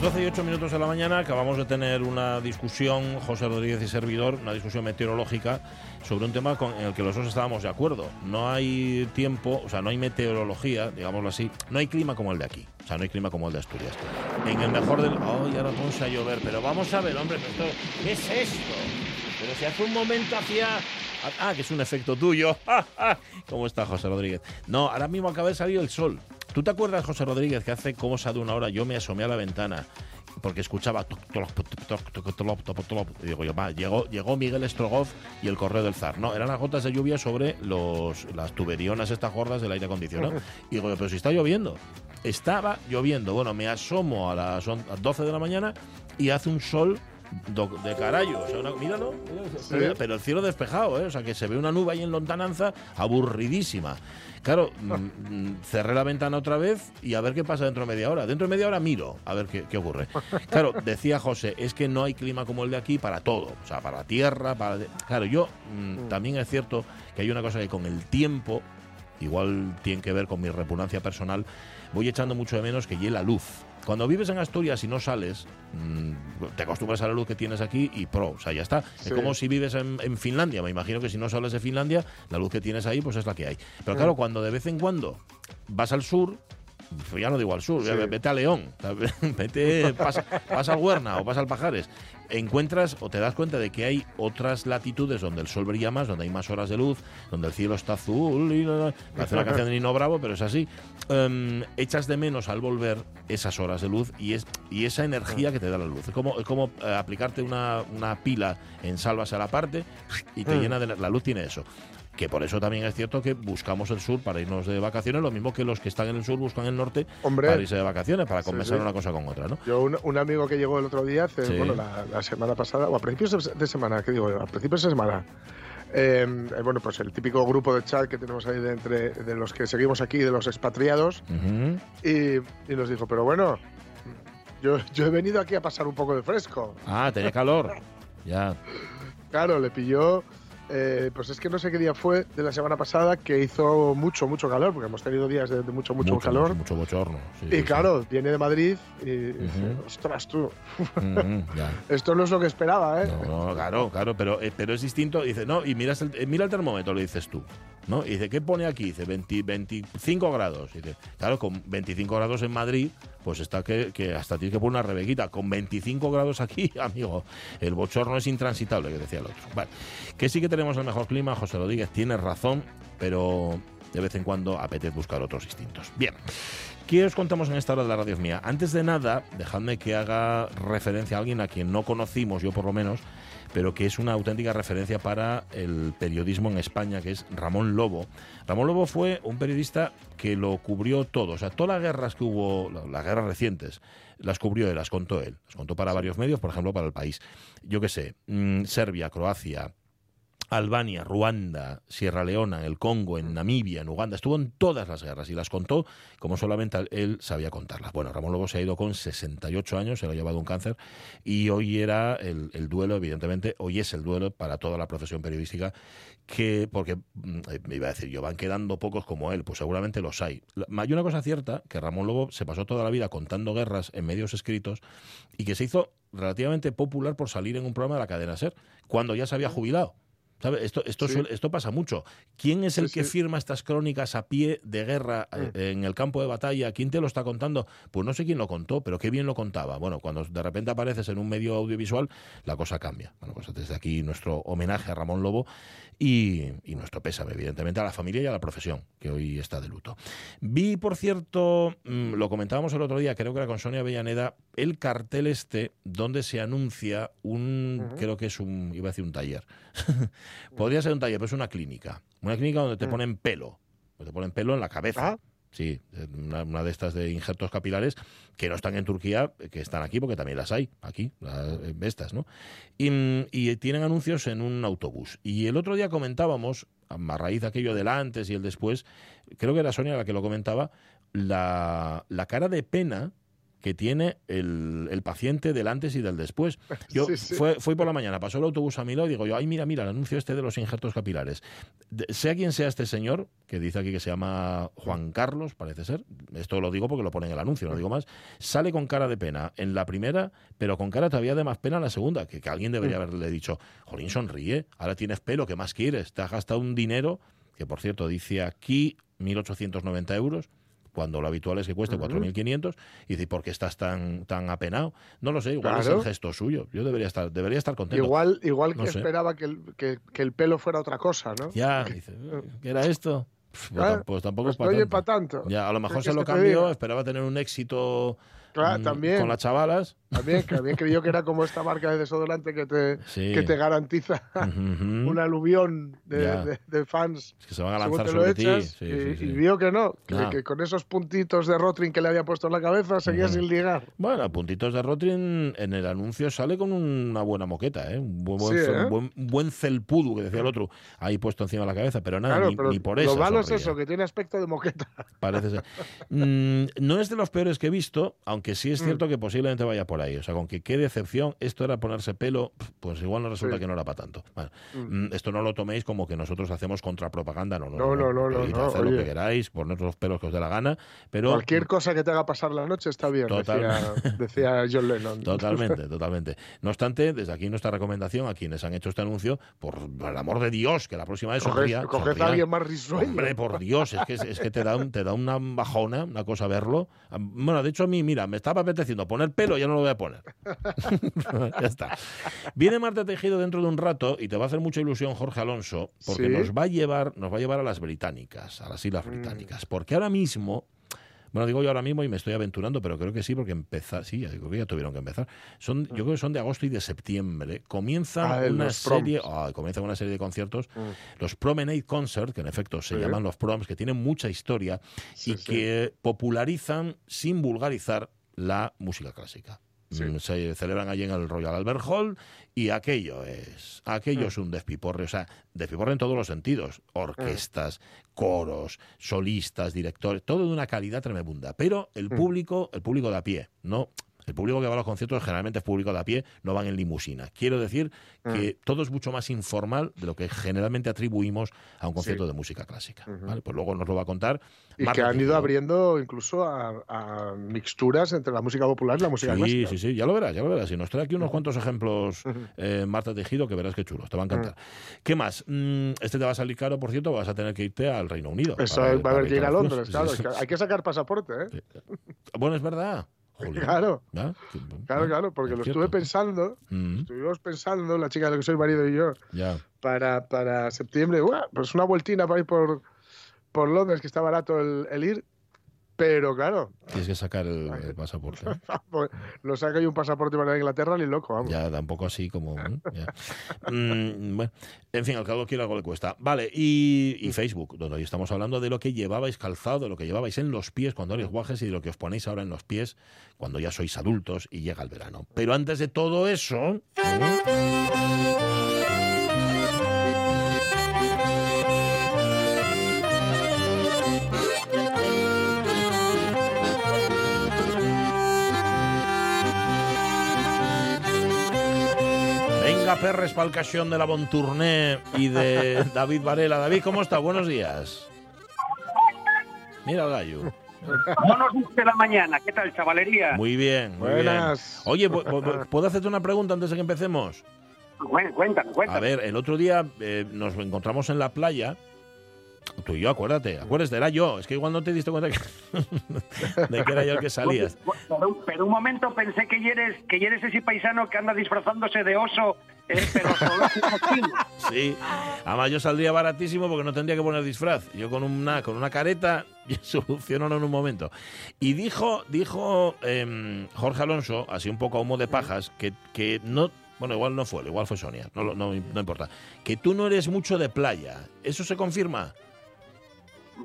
Las 12 y 8 minutos de la mañana acabamos de tener una discusión, José Rodríguez y servidor, una discusión meteorológica sobre un tema con, el que los dos estábamos de acuerdo. No hay tiempo, o sea, no hay meteorología, digámoslo así, no hay clima como el de aquí, o sea, no hay clima como el de Asturias. En el mejor del... ¡Ay, ahora vamos a llover! Pero vamos a ver, hombre, esto, ¿qué es esto? Pero si hace un momento hacía... Ah, que es un efecto tuyo. ¿Cómo está José Rodríguez? No, ahora mismo acaba de salir el sol. ¿Tú te acuerdas, José Rodríguez, que hace como de una hora yo me asomé a la ventana porque escuchaba y digo yo, va, llegó, llegó Miguel Strogoff y el correo del zar. No, eran las gotas de lluvia sobre los, las tuberionas estas gordas del aire acondicionado. Y digo yo, pero si está lloviendo. Estaba lloviendo. Bueno, me asomo a las 12 de la mañana y hace un sol de carayo. O sea, una, míralo, pero el cielo despejado, ¿eh? o sea, que se ve una nube ahí en lontananza aburridísima. Claro, mm, mm, cerré la ventana otra vez y a ver qué pasa dentro de media hora. Dentro de media hora miro a ver qué, qué ocurre. Claro, decía José, es que no hay clima como el de aquí para todo. O sea, para la tierra, para... Claro, yo mm, también es cierto que hay una cosa que con el tiempo, igual tiene que ver con mi repugnancia personal, voy echando mucho de menos que llegue la luz. Cuando vives en Asturias y no sales, mm, te acostumbras a la luz que tienes aquí y pro, o sea, ya está. Sí. Es como si vives en, en Finlandia. Me imagino que si no sales de Finlandia, la luz que tienes ahí, pues es la que hay. Pero claro, cuando de vez en cuando vas al sur, pues ya no digo al sur, Sí. vete a León, vete, pasa, pasa al Huerna o pasa al Pajares, encuentras o te das cuenta de que hay otras latitudes donde el sol brilla más, donde hay más horas de luz, donde el cielo está azul y parece una canción de Nino Bravo, pero es así. Em, echas de menos al volver esas horas de luz y es y esa energía que te da la luz. Es como, es como eh, aplicarte una, una pila en salvas a la parte y te Mm. llena de la, la luz tiene eso. Que por eso también es cierto que buscamos el sur para irnos de vacaciones, lo mismo que los que están en el sur buscan el norte Hombre. para irse de vacaciones, para Sí, compensar sí. una cosa con otra, ¿no? Yo, un, un amigo que llegó el otro día, hace, Sí. bueno, la, la semana pasada, o a principios de, semana, ¿qué digo? A principios de semana. eh, eh, bueno, pues el típico grupo de chat que tenemos ahí de, entre, de los que seguimos aquí, de los expatriados, y, y nos dijo, pero bueno, yo, yo he venido aquí a pasar un poco de fresco. Ah, tenía calor. Ya. Claro, le pilló, eh, pues es que no sé qué día fue de la semana pasada que hizo mucho, mucho calor, porque hemos tenido días de, de mucho, mucho, calor. Mucho, bochorno. sí, y sí. claro, viene de Madrid y Ujú. ostras tú, esto no es lo que esperaba, ¿eh? No, no, claro, claro, pero, eh, pero es distinto. Dice, no, y miras el, eh, mira el termómetro, le dices tú. ¿No? Y dice, ¿qué pone aquí? Dice, 20 25 grados. Y dice, claro, con 25 grados en Madrid, pues está que, hasta tienes que poner una rebequita. Con 25 grados aquí, amigo, el bochorno es intransitable, que decía el otro. Vale. Que sí que tenemos el mejor clima, José Rodríguez, tienes razón, pero de vez en cuando apetece buscar otros distintos. Bien. ¿Qué os contamos en esta hora de la radio mía? Antes de nada, dejadme que haga referencia a alguien a quien no conocimos, yo por lo menos, pero que es una auténtica referencia para el periodismo en España, que es Ramón Lobo. Ramón Lobo fue un periodista que lo cubrió todo, o sea, todas las guerras que hubo, la- las guerras recientes, las cubrió él, las contó él, las contó para varios medios, por ejemplo, para el país. Yo qué sé, mm, Serbia, Croacia, Albania, Ruanda, Sierra Leona, el Congo, en Namibia, en Uganda, estuvo en todas las guerras y las contó como solamente él sabía contarlas. Bueno, Ramón Lobo se ha ido con 68 años, se lo ha llevado un cáncer y hoy era el, el duelo, evidentemente, hoy es el duelo para toda la profesión periodística que, porque, mm, me iba a decir yo, van quedando pocos como él, pues seguramente los hay. Hay una cosa cierta, que Ramón Lobo se pasó toda la vida contando guerras en medios escritos y que se hizo relativamente popular por salir en un programa de la cadena SER, cuando ya se había jubilado. ¿Sabe? Esto, esto, Sí. suele- esto pasa mucho. ¿Quién es el Sí, que sí. firma estas crónicas a pie de guerra eh, en el campo de batalla? ¿Quién te lo está contando? Pues no sé quién lo contó, pero qué bien lo contaba. Bueno, cuando de repente apareces en un medio audiovisual, la cosa cambia. Bueno, pues desde aquí nuestro homenaje a Ramón Lobo y, y nuestro pésame, evidentemente, a la familia y a la profesión, que hoy está de luto. Vi, por cierto, mm, lo comentábamos el otro día, creo que era con Sonia Avellaneda, el cartel este donde se anuncia un, creo que es un, iba a decir un taller. Podría ser un taller, pero es una clínica. Una clínica donde te Mm. ponen pelo. Donde te ponen pelo en la cabeza. Ah. Sí, una, de estas de injertos capilares que no están en Turquía, que están aquí, porque también las hay, aquí, estas, ¿no? Y, y tienen anuncios en un autobús. Y el otro día comentábamos, a raíz de aquello del antes y el después, creo que era Sonia la que lo comentaba, la, la cara de pena que tiene el, el paciente del antes y del después. Yo Sí, sí. Fue, fui por la mañana, pasó el autobús a mi lado y digo yo, ay, mira, mira, el anuncio este de los injertos capilares. De- sea quien sea este señor, que dice aquí que se llama Juan Carlos, parece ser, esto lo digo porque lo pone en el anuncio, no digo más, sale con cara de pena en la primera, pero con cara todavía de más pena en la segunda, que, que alguien debería haberle dicho, Jolín, sonríe, ahora tienes pelo, ¿qué más quieres? Te has gastado un dinero, que por cierto dice aquí 1.890 euros, cuando lo habitual es que cueste 4.500, y dice, ¿por qué estás tan, tan apenado? No lo sé, igual es el gesto suyo. Yo debería estar, debería estar contento. Igual, igual No que sé. esperaba que el, que, que el pelo fuera otra cosa, ¿no? Ya, dice, ¿qué era esto? Pues, tam- tampoco Pues es para tanto. para tanto. Ya, a lo ¿Qué mejor se lo cambió, esperaba tener un éxito Claro, mm, también. con las chavalas. También, que también creyó que era como esta marca de desodorante que te, Sí. que te garantiza Ujú. un aluvión de, de- de fans. Es que se van a lanzar sobre ti. Sí, y, sí, y vio que no, que, que con esos puntitos de Rotring que le había puesto en la cabeza seguía Ujú. sin ligar. Bueno, puntitos de Rotring en el anuncio sale con una buena moqueta, ¿eh? Un buen, buen, ¿eh? buen, buen celpudo, que decía el otro, ahí puesto encima de la cabeza, pero nada, claro, ni, pero ni por eso. lo malo es sonríe. eso, que tiene aspecto de moqueta. Parece ser. Mm, no es de los peores que he visto, aunque sí Mm. es cierto que posiblemente vaya por ahí. O sea, con que qué decepción, esto era ponerse pelo, pues igual no resulta Sí. que no era para tanto. Bueno, Mm. mm, esto no lo toméis como que nosotros hacemos contrapropaganda, no, no. No, no, no, no, hacer lo que queráis, poner los pelos que os dé la gana, pero. Cualquier cosa que te haga pasar la noche está bien, Total. decía, decía John Lennon. Totalmente, totalmente. No obstante, desde aquí nuestra recomendación a quienes han hecho este anuncio, por el amor de Dios, que la próxima vez sonría. coged a alguien más risueño. Hombre, por Dios, es que, es que te, da un- te da una bajona, una cosa verlo. Bueno, de hecho a mí, mira, me estaba apeteciendo poner pelo, ya no lo voy a poner. ya está. Viene Marta Tejido dentro de un rato y te va a hacer mucha ilusión Jorge Alonso, porque Sí. nos va a llevar, nos va a llevar a las británicas, a las Islas Mm. Británicas. Porque ahora mismo, bueno, digo yo ahora mismo y me estoy aventurando, pero creo que sí, porque empezar, sí, creo que ya tuvieron que empezar. Son, yo creo que son de agosto y de septiembre. Comienzan Ah, una serie, proms. ah, comienzan una serie de conciertos Mm. los Promenade Concert, que en efecto se Sí. llaman los proms, que tienen mucha historia Sí, y sí. que popularizan sin vulgarizar la música clásica. Sí. Mm, Se celebran allí en el Royal Albert Hall y aquello es aquello Mm. es un despiporre, o sea, despiporre en todos los sentidos, orquestas, coros, solistas, directores, todo de una calidad tremenda, pero el Mm. público, el público de a pie, no el público que va a los conciertos generalmente es público de a pie, no van en limusina. Quiero decir que todo es mucho más informal de lo que generalmente atribuimos a un concierto Sí. de música clásica. ¿vale? Pues luego nos lo va a contar. Y Marta que han ido abriendo incluso a, a mixturas entre la música popular y la música Sí, clásica. sí, sí, ya lo verás, ya lo verás. Y nos trae aquí unos cuantos ejemplos, eh, Marta Tejido, que verás qué chulos, te va a encantar. ¿Qué más? Mm, este te va a salir caro, por cierto, vas a tener que irte al Reino Unido. Eso para- va a haber que ir a Londres, claro. Sí, que sí. hay que sacar pasaporte, ¿eh? Bueno, es verdad. Claro, claro, claro, porque Es lo cierto. estuve pensando, Mm, estuvimos pensando, la chica de la que soy marido y yo, ya. para, para septiembre, ¡buah! pues una vueltina para ir por, por Londres, que está barato el, el ir, pero claro, Tienes que sacar el, el pasaporte. lo saca yo un pasaporte para Inglaterra ni loco, vamos. Ya, da un poco así como. ¿eh? Ya. Mm, bueno, en fin, al cabo quiero algo le cuesta. Vale, y, y Facebook, donde hoy estamos hablando de lo que llevabais calzado, de lo que llevabais en los pies cuando erais guajes y de lo que os ponéis ahora en los pies cuando ya sois adultos y llega el verano. Pero antes de todo eso. ¿eh? El cachón de la Bontourné y de David Varela. David, ¿cómo está? Buenos días. Mira el gallo. No nos guste la mañana. ¿Qué tal, chavalería? Muy bien, muy Buenas. bien. Oye, ¿pu- pu- ¿puedo hacerte una pregunta antes de que empecemos? Cuéntame, cuéntame. A ver, el otro día eh, nos encontramos en la playa. Tú y yo, acuérdate, acuérdate, era yo. Es que igual no te diste cuenta que- de que era yo el que salías. Pero, pero un momento pensé que eres, que eres ese paisano que anda disfrazándose de oso, eh, pero solo Sí, además yo saldría baratísimo porque no tendría que poner disfraz. Yo con una, con una careta yo soluciono en un momento. Y dijo, dijo em, Jorge Alonso, así un poco a humo de pajas, que, que no, bueno, igual no fue, igual fue Sonia, no, no, no importa, que tú no eres mucho de playa. ¿Eso se confirma?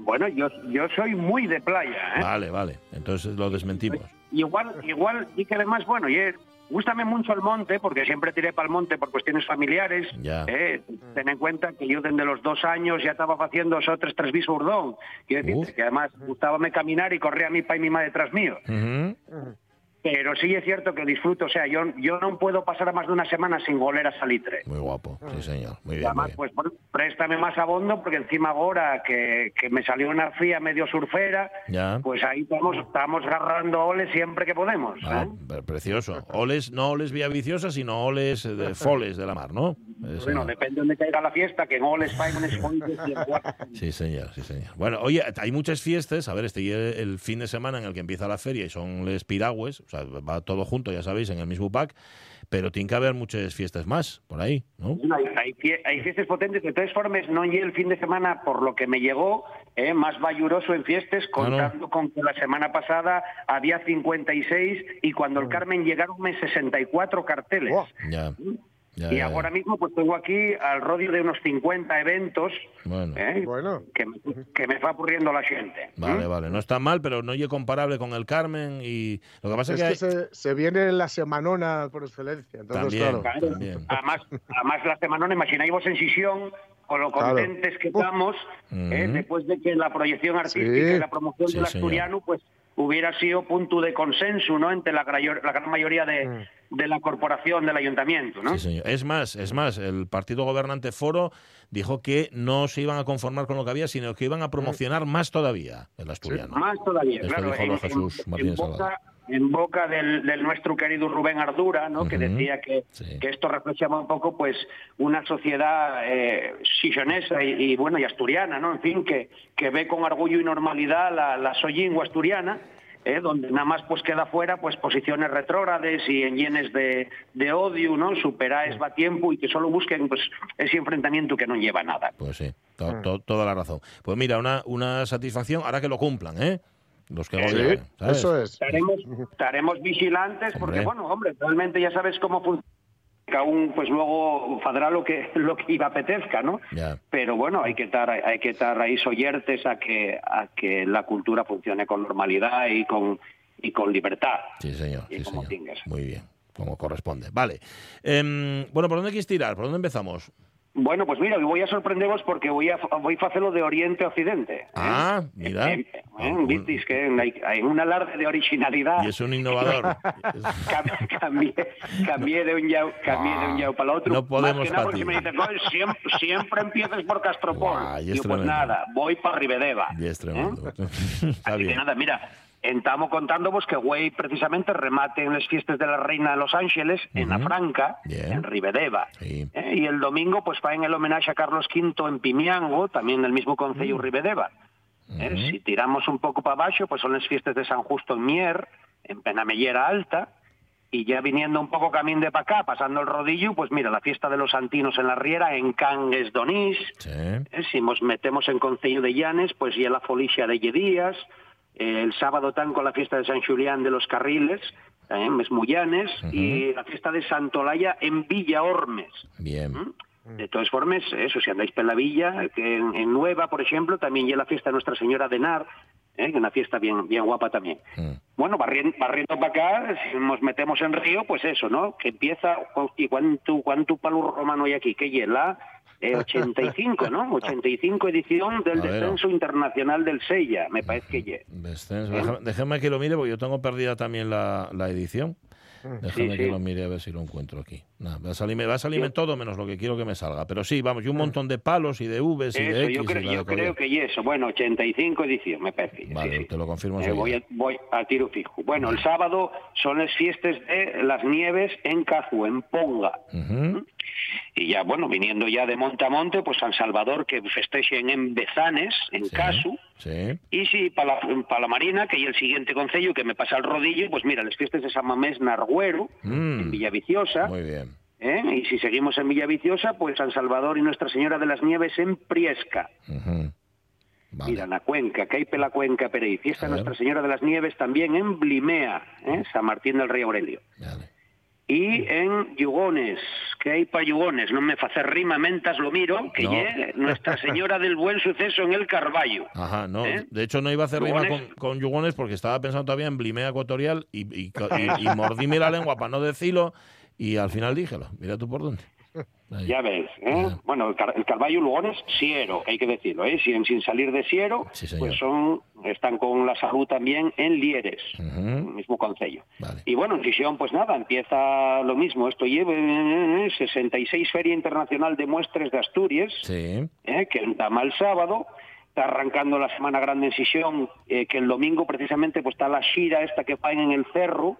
Bueno, yo, yo soy muy de playa, ¿eh? Vale, vale. Entonces lo desmentimos. Igual, igual, y que además, bueno, y es- gústame mucho el monte, porque siempre tiré para el monte por cuestiones familiares. Ya. Eh, ten en cuenta que yo desde los dos años ya estaba haciendo esos tres, tres bis burdón. Quiero decirte que además gustábame caminar y corría mi pa y mi madre detrás mío. Ujú. Pero sí es cierto que disfruto, o sea, yo, yo no puedo pasar más de una semana sin goler a salitre. Muy guapo, sí señor. Muy Y bien, muy además, bien. pues bueno, préstame más abondo, porque encima ahora que, que me salió una fría medio surfera, Ya. pues ahí estamos, estamos agarrando oles siempre que podemos. Ah, ¿eh? pre- precioso. Oles, no oles vía viciosa, sino oles eh, de foles de la mar, ¿no? Eh, Bueno, señor. depende de dónde caiga la fiesta, que en oles guardas. Sí, señor, sí, señor. Bueno, oye, hay muchas fiestas. A ver, este el fin de semana en el que empieza la feria y son les piragües, o sea, va todo junto, ya sabéis, en el mismo pack, pero tiene que haber muchas fiestas más por ahí, ¿no? Hay, hay fie- hay fiestas potentes, de todas formas, no llegué el fin de semana, por lo que me llegó, eh, más valluroso en fiestas, contando con que la semana pasada había 56 y cuando el Carmen llegaron 64 carteles. Buah. Ya. Ya, Y ya, ahora ya. mismo pues tengo aquí al rodio de unos 50 eventos Bueno. eh, Bueno. que, me, que me va ocurriendo la gente. Vale, ¿Mm? vale. No está mal, pero no es comparable con el Carmen y lo que pasa es, Es que, que hay- se, se viene la semanona por excelencia. Entonces, También. claro. Claro. También. Además, además la semana, imagináis vos en Sisión, con lo Claro. contentes que Uf. estamos, eh, Ujú. después de que la proyección artística Sí. y la promoción Sí, del asturiano, pues hubiera sido punto de consenso, ¿no? Entre la, la gran mayoría de, Mm. de la corporación del ayuntamiento, ¿no? Sí, señor. Es más, es más, el partido gobernante Foro dijo que no se iban a conformar con lo que había, sino que iban a promocionar más todavía el asturiano. Más todavía, Esto claro. dijo En, Jesús en- Martínez en boca. En boca del, del nuestro querido Rubén Ardura, ¿no? que decía que, Sí. que esto reflejaba un poco pues una sociedad eh, sillonesa y, y, bueno y asturiana, ¿no? En fin, que, que ve con orgullo y normalidad la, la sollingua asturiana. eh, donde nada más pues queda fuera pues posiciones retrógrades y en llenes de, de odio, ¿no? Superáis va tiempo y que solo busquen pues ese enfrentamiento que no lleva a nada. Pues sí, to- to- toda la razón. Pues mira, una, una satisfacción, ahora que lo cumplan, ¿eh? Los que Sí, gobiernan, ¿sabes? eso es. estaremos, estaremos vigilantes porque, Hombre. bueno, hombre, realmente ya sabes cómo funciona. Cada un, pues luego fará lo que lo que iba apetezca, ¿no? Ya. Pero bueno, hay que estar hay que estar ahí soyertes a que a que la cultura funcione con normalidad y con y con libertad. Sí, señor. Y Sí, como señor. Muy bien, como corresponde. Vale. Em, bueno, ¿por dónde quieres tirar? ¿Por dónde empezamos? Bueno, pues mira, voy a sorprenderos porque voy a voy a hacerlo de oriente a occidente. ¿eh? Ah, mira. Eh, eh, Ah, un- visteis que hay, hay un alarde de originalidad. Y es un innovador. Cam- cambié, cambié de un yao, cambié de un yao para el otro. No podemos Más que nada porque me dicen, "Joder, siempre, siempre empiezas por Castropol. Guau, y es Digo, pues nada, voy para Ribedeva. y es ¿eh? tremendo. Está Así que bien. nada, mira, estamos contándoos que güey precisamente remate en las fiestas de la Reina de Los Ángeles, en la. Franca, en Ribedeva. Sí. ¿eh? Y el domingo pues va en el homenaje a Carlos V en Pimiango, también en el mismo concello Ribedeva. ¿eh? Si tiramos un poco para abajo, pues son las fiestas de San Justo en Mier, en Penamellera Alta, y ya viniendo un poco camino de para acá, pasando el rodillo, pues mira, la fiesta de los Santinos en la Riera, en Cangues Donís, Sí. eh, Si nos metemos en Concello de Llanes, pues ya la folicia de Yedías, eh, el sábado tan con la fiesta de San Julián de los Carriles, eh, Mesmullanes, y la fiesta de Santolaya en Villa Ormes. Bien. ¿Mm? De todas formas, eso, si andáis por la villa, que en, en Nueva, por ejemplo, también ya la fiesta de Nuestra Señora de Nar, eh, que es una fiesta bien, bien guapa también. Mm. Bueno, barriendo, barriendo para acá, si nos metemos en Río, pues eso, ¿no? Que empieza, ¿y cuánto, cuánto palo romano hay aquí? ¿Qué hiela? Eh, 85, ¿no? 85 edición del ver, Descenso Internacional del Sella, me parece que. Descenso. Déjame, déjame que lo mire porque yo tengo perdida también la, la edición. Déjame Sí, que sí. lo mire a ver si lo encuentro aquí. Va a salirme, va a salirme todo menos lo que quiero que me salga. Pero sí, vamos, y un montón de palos y de Vs y de X. yo, creo, y yo creo que ye eso. Bueno, 85 edición, me parece. Vale, sí, sí. te lo confirmo Eh, voy, a, voy a tiro fijo. Bueno, el sábado son las fiestas de las nieves en Cazu, en Ponga. Y ya, bueno, viniendo ya de monte a monte, pues San Salvador que festejen en Bezanes, en Sí, Casu. Sí. Y si para la, Marina, que hay el siguiente concello que me pasa el rodillo, pues mira, las fiestas de San Mamés Narguero, Mm. en Villaviciosa. Muy bien. ¿Eh? Y si seguimos en Villaviciosa, pues San Salvador y Nuestra Señora de las Nieves en Priesca. Ujú. Vale. Mira, la cuenca, que hay la cuenca Perey. Fiesta. Nuestra Señora de las Nieves también en Blimea, ¿eh? San Martín del Rey Aurelio. Vale. y en Yugones, que hay para Yugones, no me facer rima mentas lo miro, que No. Nuestra Señora del Buen Suceso en el Carballo. Ajá, no. ¿Eh? De hecho, no iba a hacer rima con, Yugones. con yugones porque estaba pensando todavía en Blimea Ecuatorial y, y, y- y mordíme la lengua para no decirlo y al final díjelo. Mira tú por dónde. Ahí. Ya ves, ¿eh? Ya. Bueno, el, Car- el Carballo Lugones, Siero, hay que decirlo, ¿eh? Sin, sin salir de Siero, Sí, pues son, están con la salud también en Lieres, el mismo concello. Vale. Y bueno, en Fisión, pues nada, empieza lo mismo. Esto lleva eh, 66 Feria Internacional de Muestres de Asturias, Sí. eh, que está mal sábado. Está arrancando la Semana Grande en Sisión, eh, que el domingo precisamente pues está la xira esta que faen en el cerro,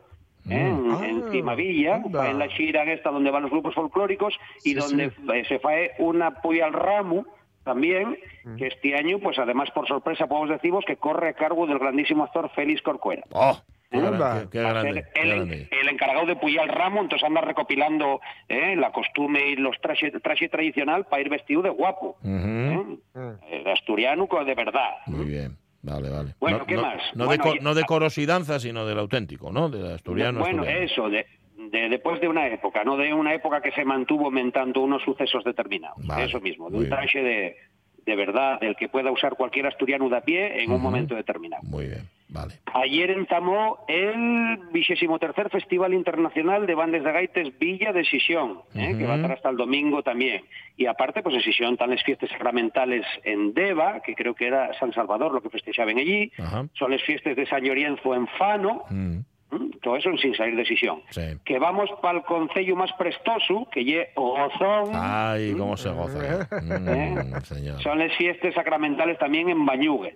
eh, en, Ah, en Cimavilla, anda. faen la xira esta donde van los grupos folclóricos y Sí, donde sí. eh, se fae una apoyo al ramo también, Mm. que este año, pues además por sorpresa podemos deciros que corre a cargo del grandísimo actor Félix Corcuera. ¡Oh! ¡Qué, Anda. gran- qué- grande! el, grande. el encargado de Puyal Ramo, entonces anda recopilando eh, la costumbre y los trajes traje tradicional para ir vestido de guapo. Ujú. ¿eh? Mm. Eh, de asturiano de verdad. Muy bien. Vale, vale. Bueno, no, ¿qué no- más? No, Bueno, de, y- no de coros y danza, sino del auténtico, ¿no? Del asturiano. bueno, asturiano. eso, de, de- después de una época, no de una época que se mantuvo mentando unos sucesos determinados. Vale, Eso mismo, de un traje de, de verdad, del que pueda usar cualquier asturiano de a pie en un momento determinado. Muy bien, vale. Ayer entamó el 23 Festival Internacional de Bandes de Gaites Villa de Sisión, ¿eh? que va a estar hasta el domingo también. Y aparte, pues en Sisión están las fiestas sacramentales en Deva, que creo que era San Salvador lo que festejaban allí. Son las fiestas de San Llorienzo en Fano, Mm, todo eso sin salir de Sisión. sí. Que vamos para el concello más prestoso, que lle Gozón. Ay, cómo se goza. Mm, señor. Son las fiestas sacramentales también en Bañugues.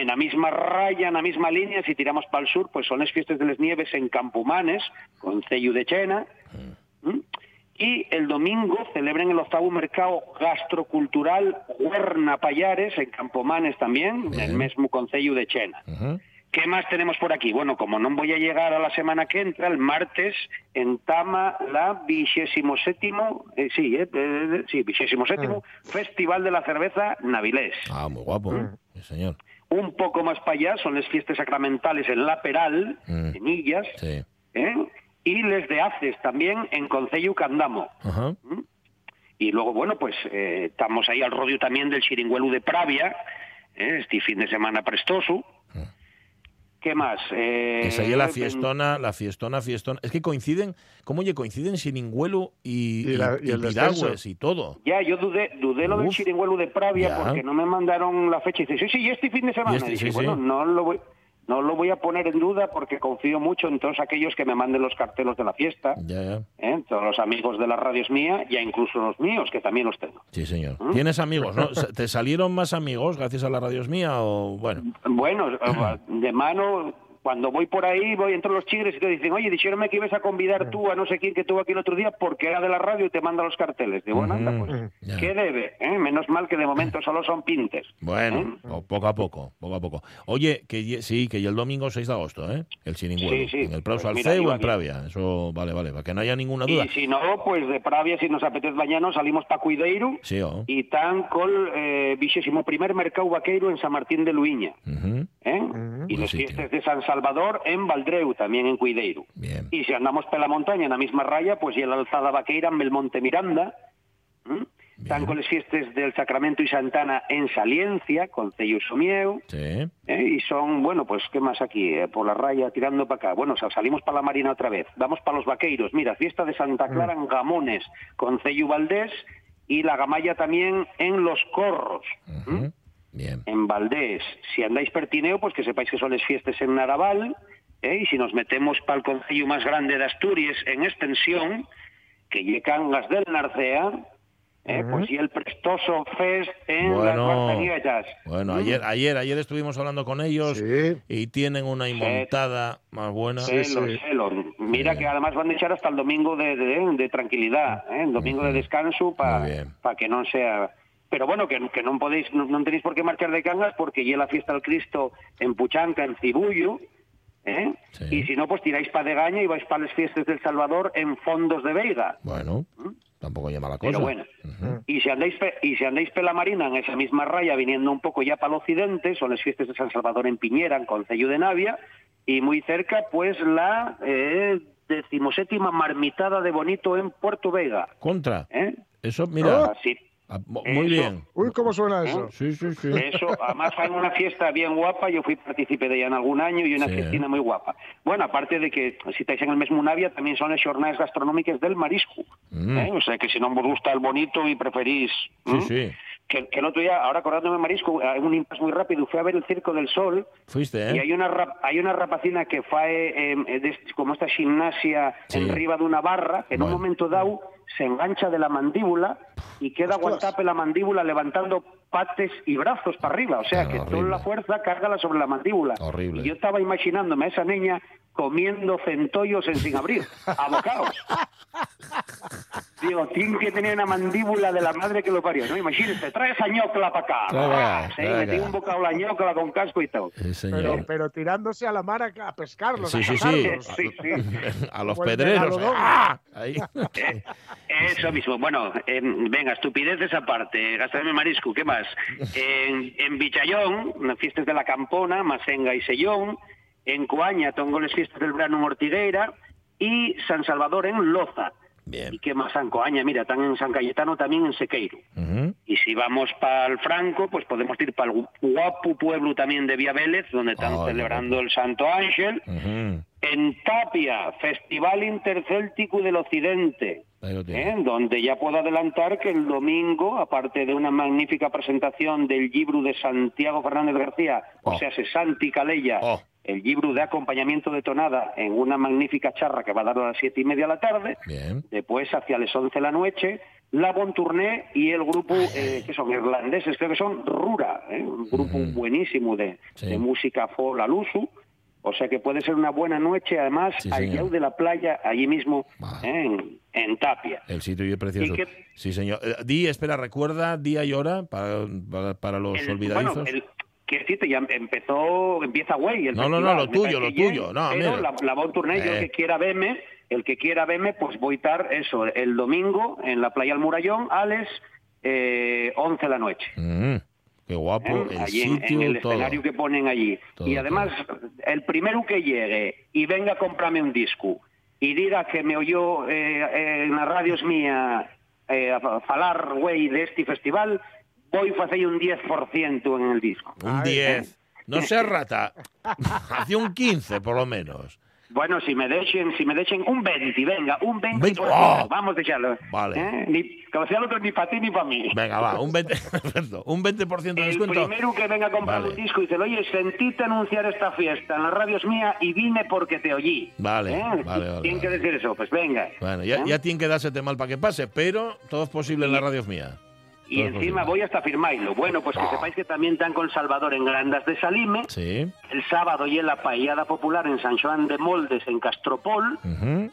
En la misma raya, en la misma línea, si tiramos para el sur, pues son las fiestas de las nieves en Campumanes, con Cellu de Chena. ¿Mm? Y el domingo celebran el octavo mercado gastrocultural Huerna Payares, en Campomanes también, en el mismo concello de Chena. ¿Qué más tenemos por aquí? Bueno, como no voy a llegar a la semana que entra, el martes en Tama la vigésimo séptimo, eh, sí, eh, de- sí, vigésimo séptimo Festival de la Cerveza Navilés. Ah, muy guapo. Mm. Sí, señor. Un poco más para allá son las fiestas sacramentales en La Peral, Mm. en Illas, Sí. ¿eh? y les de Haces también en Concello Candamo. Ajá. Y luego, bueno, pues eh, estamos ahí al rodio también del Chiringuelu de Pravia, ¿eh? este fin de semana prestoso. ¿Qué más? Eh, Esa ya la fiestona, la fiestona, fiestona. Es que coinciden, ¿cómo oye? Coinciden Siringuelo y, Y la- y- el todo. Ya, yo dudé, dudé lo del Uf. Chiringuelu de Pravia Ya. porque no me mandaron la fecha. Y dice, sí, sí, este fin de semana. Y este- Dije, sí, sí. bueno, no lo voy... No lo voy a poner en duda porque confío mucho en todos aquellos que me manden los cartelos de la fiesta, Ya, ya. ¿eh? todos los amigos de las radios mía, ya incluso los míos, que también los tengo. Sí, señor. ¿Mm? ¿Tienes amigos, no? ¿Te salieron más amigos gracias a la radios mía o bueno? Bueno, eh, de mano, cuando voy por ahí, voy entre los chigres y te dicen, oye, dijeronme que ibas a convidar tú a no sé quién que tuvo aquí el otro día porque era de la radio y te manda los carteles. Digo, bueno, anda, pues. ¿qué debe? eh? Menos mal que de momento solo son pintes. Bueno, ¿Eh? o- poco a poco, poco a poco. Oye, que sí, que ya el domingo 6 de agosto, ¿eh? El Siringuelo. Sí, sí. En el Praus Pues Alceu o en. Pravia. Eso, vale, vale, para que no haya ninguna duda. Y si no, pues de Pravia, si nos apetece mañana, salimos para Cuideiro Sí, oh. y tan col eh, vigésimo primer mercado vaqueiro en San Martín de Luiña. ¿eh? Y Buen las fiestas de San Salvador en Valdreu, también en Cuideiro. Bien. Y si andamos por la montaña en la misma raya, pues y la alzada vaqueira en Belmonte Miranda. ¿m? Están con las fiestas del Sacramento y Santana en Saliencia, con Cello Somieu. Sí. ¿eh? Y son, bueno, pues, ¿qué más aquí? Eh, por la raya, tirando para acá. Bueno, sal- salimos para la Marina otra vez. Vamos para los vaqueiros. Mira, fiesta de Santa Clara en Gamones, con Cello Valdés. Y la gamalla también en Los Corros. Ujú. Bien. en Valdés. Si andáis pertineo, pues que sepáis que son las fiestas en Naraval, ¿eh? y si nos metemos para el concello más grande de Asturias en extensión, que lle Cangas del Narcea, ¿eh? pues y el prestoso fest en las Bueno, Bartanietas. bueno, ayer, ayer, ayer estuvimos hablando con ellos Sí. y tienen una inmontada más buena. Sí, Celo, sí. celo. Mira Bien. que además van a echar hasta el domingo de, de- de tranquilidad, ¿eh? el domingo de descanso para que no sea... Pero bueno, que, que no podéis, no, no tenéis por qué marchar de Cangas porque ya la fiesta del Cristo en Puchanca, en Cibullo, ¿eh? Sí. y si no, pues tiráis para Degaña y vais para las fiestas del Salvador en Fondos de Veiga. Bueno, tampoco llama la cosa. Pero bueno, Ujú. y si andáis pe- y si andáis pela marina en esa misma raya, viniendo un poco ya para el occidente, son las fiestas de San Salvador en Piñera, en Concello de Navia, y muy cerca, pues la eh, decimoséptima marmitada de bonito en Puerto Vega. Contra. ¿eh? Eso, mira. Ah, mo- muy Eso. bien. Uy, ¿cómo suena eso? Sí, sí, sí. Eso, además fue una fiesta bien guapa, yo fui partícipe de ella en algún año y una Sí, fiestina muy guapa. Bueno, aparte de que si estáis en el mesmo Navia, también son las jornadas gastronómicas del marisco. Mm. ¿eh? O sea que si no os gusta el bonito y preferís... Sí, ¿eh? sí. Que, que el otro día, ahora acordándome marisco, hay un impasse muy rápido, fui a ver el Circo del Sol Fuiste, y ¿eh? hay una rap- hay una rapacina que fae eh, eh, como esta gimnasia Sí. en riba de una barra, que en un momento dado se engancha de la mandíbula y queda Ostras. aguantape la mandíbula levantando pates y brazos para arriba. O sea que horrible. toda la fuerza cárgala sobre la mandíbula. Horrible. Y yo estaba imaginándome a esa niña comiendo centollos en sin abrir, abocados. Digo, tiene que tener una mandíbula de la madre que lo parió, ¿no? Imagínate, trae esa ñocla para acá. Acá, sí, metí un bocado la ñocla con casco y todo. Sí. Pero, pero tirándose a la mar a, a pescarlos, Sí, a sí, sí. cazarlos. Sí, sí. A los pedreros. ¿eh? ¡Ah! Ahí. Eh, Eso mismo. Bueno, eh, venga, estupideces aparte. Gastarme marisco, ¿qué más? En, en Villallón, las fiestas de la Campona, Masenga y Sellón. En Coaña, tengo las fiestas del verano en Ortigueira. Y San Salvador en Loza. Bien. ¿Y qué más? En Coaña, mira, están en San Cayetano también en Sequeiro. Y si vamos para el Franco, pues podemos ir para el guapo pueblo también de Vía Vélez, donde están celebrando el Santo Ángel. En Tapia, Festival Intercéltico del Occidente. ¿eh? donde ya puedo adelantar que el domingo, aparte de una magnífica presentación del libro de Santiago Fernández García, Oh. o sea, se Santi Calella, Oh. El libro de acompañamiento de tonada en una magnífica charra que va a dar a las siete y media de la tarde, Bien. después hacia las 11 de la noche, la Bon Tourné y el grupo, eh, que son irlandeses, creo que son Rura, ¿eh? un grupo buenísimo de, Sí. de música folk al uso. O sea que puede ser una buena noche, además, Sí, al lado de la playa, allí mismo. ¿eh? en, en Tapia. El sitio es precioso. ¿Y qué- Sí, señor. Eh, Di, espera, recuerda día y hora para, para, para los El- olvidadizos. bueno, el, que decirte, ya empezó, empieza güey. el No, no, no, festival, lo tuyo, lo bien, tuyo, no, pero la, la Bon Tourné, yo Eh. el que quiera verme, el que quiera verme, pues voy a estar eso, el domingo en la playa del Murallón, a las eh, 11 de la noche. Mm, qué guapo. ¿eh? El allí sitio, en el todo. escenario que ponen allí. Todo, y además, el primero que llegue y venga a comprarme un disco y diga que me oyó eh, eh, en las radios mía eh, a falar, güey, de este festival, voy a hacer un 10% en el disco. Un Ay, 10. No seas rata. Hacía un 15, por lo menos. Bueno, si me dejen, si me dejen un 20, venga, un 20, 20, por ¡oh! vamos a echarlo. Vale. ¿Eh? Ni, como decía el otro, ni para ti ni para mí. Venga, va, un 20%, perfecto, un 20 de El descuento. primero que venga a comprar Vale. un disco y dice, oye, sentiste anunciar esta fiesta en las radios mía y vine porque te oí. Vale, ¿Eh? vale, vale, Tienen que vale. decir eso, pues venga. Bueno, ya, ¿Eh? ya tiene que dársete mal para que pase, pero todo es posible en las radios mías. Y todo encima posible. voy hasta firmarlo. Bueno, pues que sepáis que también están con Salvador en Grandas de Salime. Sí. El sábado y en la paellada popular en San Joan de Moldes, en Castropol.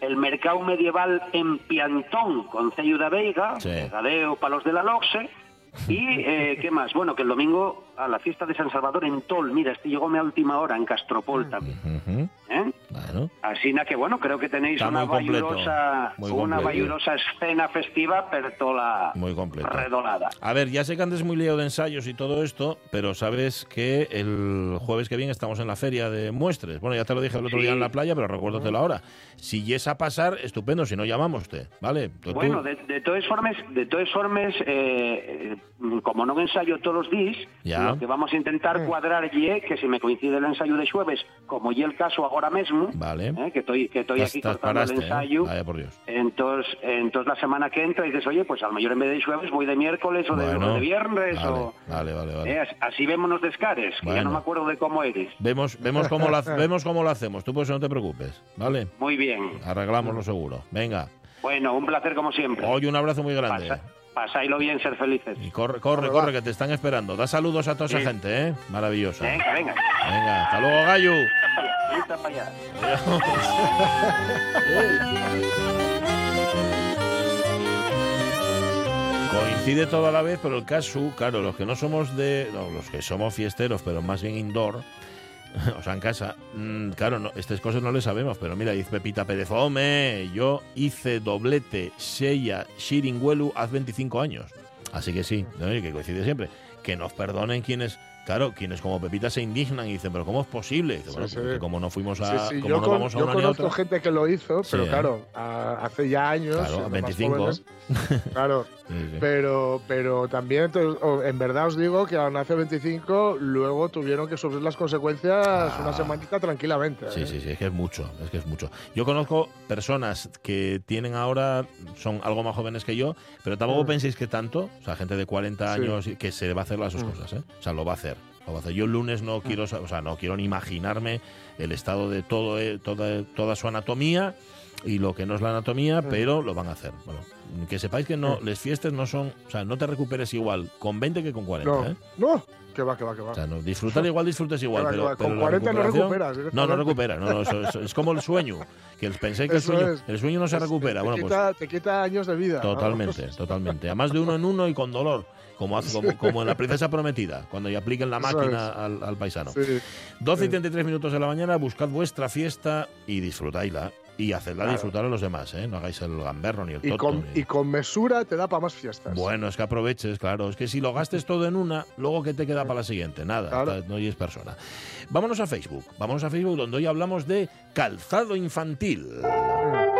El mercado medieval en Piantón, con Cello de Veiga, Sí. Gadeo, Palos de la Loxe. Y, eh, ¿qué más? Bueno, que el domingo a la fiesta de San Salvador en Tol. Mira, este llegó a última hora, en Castropol también. ¿eh? Bueno, Así que, bueno, creo que tenéis Está una vallurosa, una vallurosa escena festiva, pero toda muy redolada. A ver, ya sé que andes muy liado de ensayos y todo esto, pero sabes que el jueves que viene estamos en la feria de muestres. Bueno, ya te lo dije el otro Sí. día en la playa, pero recuérdatelo ahora. Si es a pasar, estupendo, si no llamamos usted, ¿vale? Tú- Bueno, de, de todas formas, de todas formas, eh, eh, como no ensayo todos los días, Ya. lo que vamos a intentar cuadrar ye que si me coincide el ensayo de jueves, como y el caso ahora mismo, Vale. eh, que estoy que estoy aquí estás cortando paraste, el ¿eh? ensayo, Vaya por Dios. entonces, entonces la semana que entra dices, oye, pues a lo mejor en vez de jueves voy de miércoles o de, Bueno, o de viernes vale, o vale, vale, vale. eh, as- así vémonos descares, que ya no me acuerdo de cómo eres. Vemos, vemos, cómo lo, vemos cómo lo hacemos. Tú por eso no te preocupes, ¿vale? Muy bien. Arreglámoslo seguro. Venga. Bueno, un placer como siempre. Hoy un abrazo muy grande. Pasa- pasáislo bien, ser felices. Y corre, corre, corre, que te están esperando. Da saludos a toda esa gente, ¿eh? Maravilloso. Venga, venga. Venga, hasta luego, Gallo. Allá. Coincide todo a la vez, pero el caso, claro, los que no somos de. no, los que somos fiesteros, pero más bien indoor, o sea, en casa, mm, claro, no, estas cosas no le sabemos, pero mira, dice Pepita Pérez, hombre, yo hice doblete Seiya Shiringuelu hace 25 años. Así que sí, ¿no? Que coincide siempre. Que nos perdonen quienes claro, quienes como Pepita se indignan y dicen, pero ¿cómo es posible? Dice, bueno, sí. como no fuimos a, Sí, como yo, no con- vamos a yo una ni a conozco otra. gente que lo hizo, pero claro, a- hace ya años. Claro, siendo más 25. jóvenes, claro, pero, pero también, en verdad os digo que aún hace 25, luego tuvieron que sufrir las consecuencias Ah. una semanita tranquilamente. Sí, ¿eh? sí, sí, es que es mucho, es que es mucho. Yo conozco personas que tienen ahora, son algo más jóvenes que yo, pero tampoco Mm. penséis que tanto, o sea, gente de 40 Sí. años que se va a hacer las dos Mm. cosas, ¿eh? O sea, lo va a hacer. Yo el lunes no quiero, sa- o sea, no quiero ni imaginarme el estado de todo, eh, toda, toda su anatomía y lo que no es la anatomía, Mm. pero lo van a hacer. Bueno, que sepáis que no, Mm. les fiestas no son, o sea, no te recuperes igual con 20 que con 40, No, ¿eh? no, que va, que va, que va. O sea, no, disfrutar igual disfrutes igual, pero. Con pero la 40 no recuperas, No, no directamente. recupera. No, no, eso- eso- es como el sueño. Que pensé que el sueño, es. el sueño no se recupera. Te, Bueno, pues quita, te quita años de vida. ¿no? totalmente, totalmente. A más de uno en uno y con dolor. Como, hace- como, como en La Princesa Prometida, cuando ya apliquen la máquina al, al paisano. Sí. 12 y sí. 33 minutos de la mañana, buscad vuestra fiesta y disfrutadla. Y hacedla Claro. disfrutar a los demás, ¿eh? No hagáis el gamberro ni el Y con, ni- y con mesura te da para más fiestas. Bueno, es que aproveches, claro. Es que si lo gastes todo en una, luego ¿qué te queda para la siguiente? Nada, Claro. no es persona. Vámonos a Facebook. Vámonos a Facebook donde hoy hablamos de calzado infantil. No